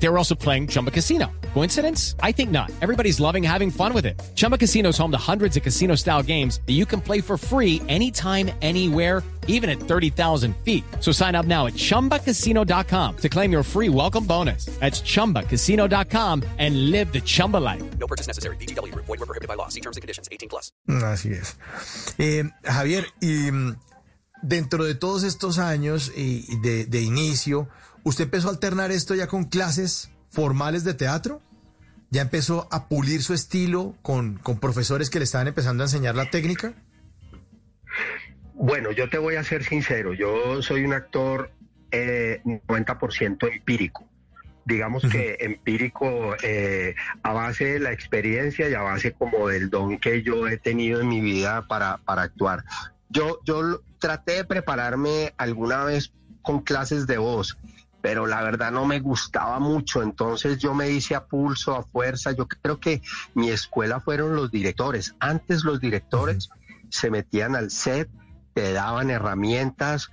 They were also playing Chumba Casino. Coincidence? I think not. Everybody's loving having fun with it. Chumba Casino is home to hundreds of casino style games that you can play for free anytime, anywhere, even at 30,000 feet. So sign up now at chumbacasino.com to claim your free welcome bonus. That's chumbacasino.com and live the Chumba life. No purchase necessary. BGW. Void were prohibited by law. See terms and conditions. 18 plus. Así es. Eh, Javier, y mm, dentro de todos estos años y y de, de inicio, ¿usted empezó a alternar esto ya con clases formales de teatro? ¿Ya empezó a pulir su estilo con, con profesores que le estaban empezando a enseñar la técnica? Bueno, yo te voy a ser sincero, yo soy un actor eh, 90% empírico. Digamos que empírico eh, a base de la experiencia y a base como del don que yo he tenido en mi vida para, para actuar. Yo, yo traté de prepararme alguna vez con clases de voz, pero la verdad no me gustaba mucho, entonces yo me hice a pulso, a fuerza. Yo creo que mi escuela fueron los directores. Antes los directores se metían al set, te daban herramientas.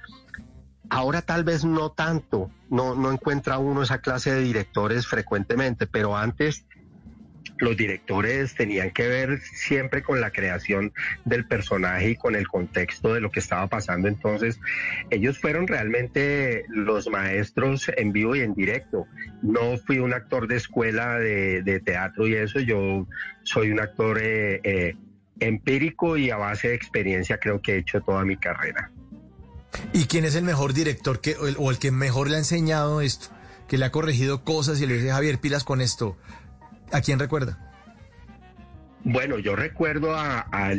Ahora tal vez no tanto, no, no encuentra uno esa clase de directores frecuentemente, pero antes los directores tenían que ver siempre con la creación del personaje y con el contexto de lo que estaba pasando. Entonces, ellos fueron realmente los maestros en vivo y en directo. No fui un actor de escuela de, teatro y eso, yo soy un actor eh, eh, empírico y a base de experiencia creo que he hecho toda mi carrera. ¿Y quién es el mejor director que, o, el, o el que mejor le ha enseñado esto? Que le ha corregido cosas y le dice, Javier, pilas con esto. ¿A quién recuerda? Bueno, yo recuerdo a, a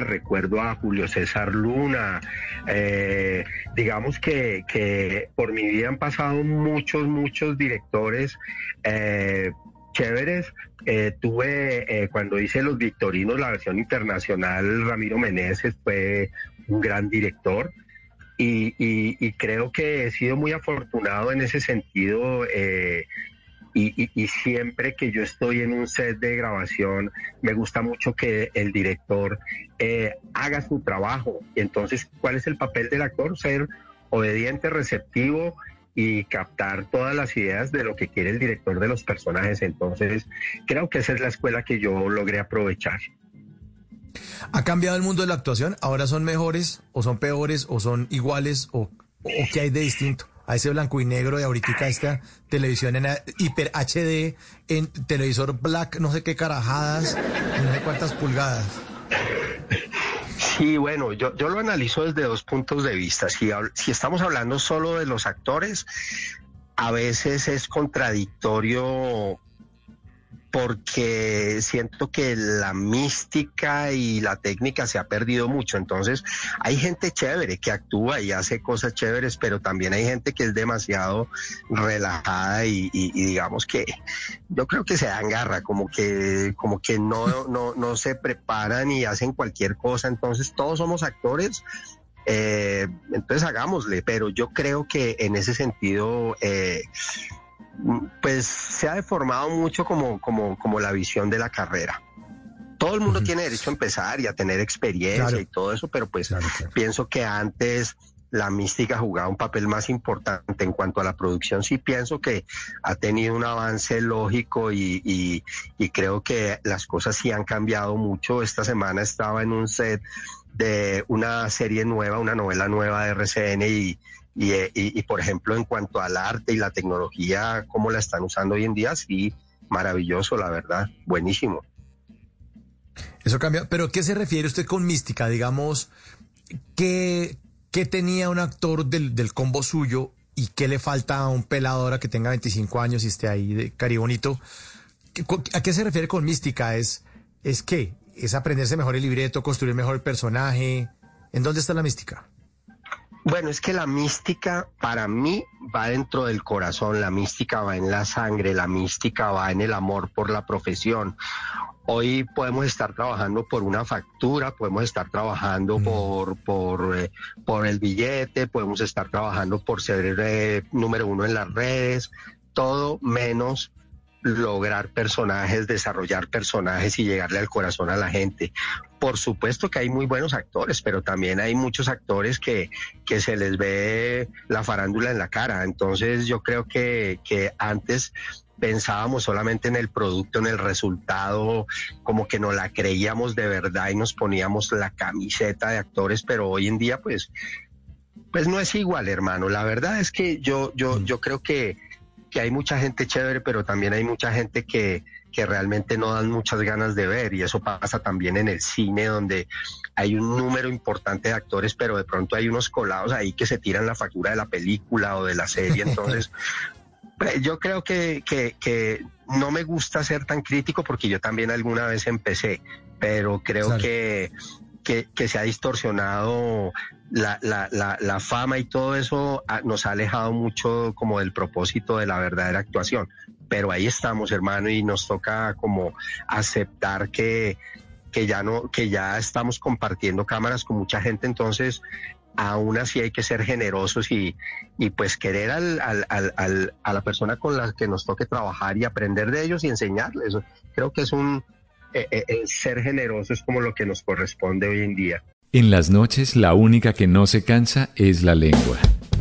recuerdo a Julio César Luna. eh, digamos que, que por mi vida han pasado muchos, muchos directores eh, chéveres. Eh, tuve, cuando hice Los Victorinos, la versión internacional, Ramiro Meneses fue un gran director. Y, y- y creo que he sido muy afortunado en ese sentido. Y, y- y siempre que yo estoy en un set de grabación, me gusta mucho que el director eh, haga su trabajo. Entonces, ¿cuál es el papel del actor? Ser obediente, receptivo y captar todas las ideas de lo que quiere el director de los personajes. Entonces, creo que esa es la escuela que yo logré aprovechar. ¿Ha cambiado el mundo de la actuación? ¿Ahora son mejores o son peores o son iguales o, o qué hay de distinto? A ese blanco y negro de ahorita esta televisión en hiper HD, en televisor black, no sé qué carajadas, no sé cuántas pulgadas. Sí, bueno, yo, yo lo analizo desde dos puntos de vista. Si, si estamos hablando solo de los actores, a veces es contradictorio porque siento que la mística y la técnica se ha perdido mucho. Entonces, hay gente chévere que actúa y hace cosas chéveres, pero también hay gente que es demasiado relajada y, digamos que yo creo que se dan garra, como que, como que no, no, no se preparan y hacen cualquier cosa. Entonces, todos somos actores. eh, entonces hagámosle, pero yo creo que en ese sentido, eh, pues se ha deformado mucho como, como, como la visión de la carrera. Todo el mundo tiene derecho a empezar y a tener experiencia Claro. y todo eso, pero pues Claro, claro. pienso que antes la mística jugaba un papel más importante en cuanto a la producción. Sí pienso que ha tenido un avance lógico y, y- y creo que las cosas sí han cambiado mucho. Esta semana estaba en un set de una serie nueva, una novela nueva de RCN y, y, eh, y- por ejemplo en cuanto al arte y la tecnología, cómo la están usando hoy en día, sí, maravilloso, la verdad, buenísimo. Eso cambia. ¿Pero qué se refiere usted con mística? Digamos, ¿qué, qué tenía un actor del, del combo suyo y qué le falta a un pelado que tenga 25 años y esté ahí de caribonito? ¿Qué- cu- ¿A qué se refiere con mística? ¿Es, es qué? ¿Es aprenderse mejor el libreto, construir mejor el personaje? ¿En dónde está la mística? Bueno, es que la mística para mí va dentro del corazón, la mística va en la sangre, la mística va en el amor por la profesión. Hoy podemos estar trabajando por una factura, podemos estar trabajando Mm. por, por, eh, por el billete, podemos estar trabajando por ser eh, número uno en las redes, todo menos lograr personajes, desarrollar personajes y llegarle al corazón a la gente. Por supuesto que hay muy buenos actores, pero también hay muchos actores que, que se les ve la farándula en la cara. Entonces yo creo que, que antes pensábamos solamente en el producto, en el resultado, como que no la creíamos de verdad y nos poníamos la camiseta de actores, pero hoy en día pues pues no es igual, hermano. La verdad es que yo yo yo creo que que hay mucha gente chévere, pero también hay mucha gente que, que realmente no dan muchas ganas de ver y eso pasa también en el cine donde hay un número importante de actores, pero de pronto hay unos colados ahí que se tiran la factura de la película o de la serie, entonces pues, yo creo que, que, que no me gusta ser tan crítico porque yo también alguna vez empecé, pero creo Claro. que, que, se ha distorsionado la, la, la, la fama y todo eso ah, nos ha alejado mucho como del propósito de la verdadera actuación. Pero ahí estamos, hermano, y nos toca como aceptar que, que ya no, que ya estamos compartiendo cámaras con mucha gente, entonces aún así hay que ser generosos y, y pues querer al, al, al- a la persona con la que nos toque trabajar y aprender de ellos y enseñarles. Creo que es un eh, eh, ser generoso es como lo que nos corresponde hoy en día. En las noches la única que no se cansa es la lengua.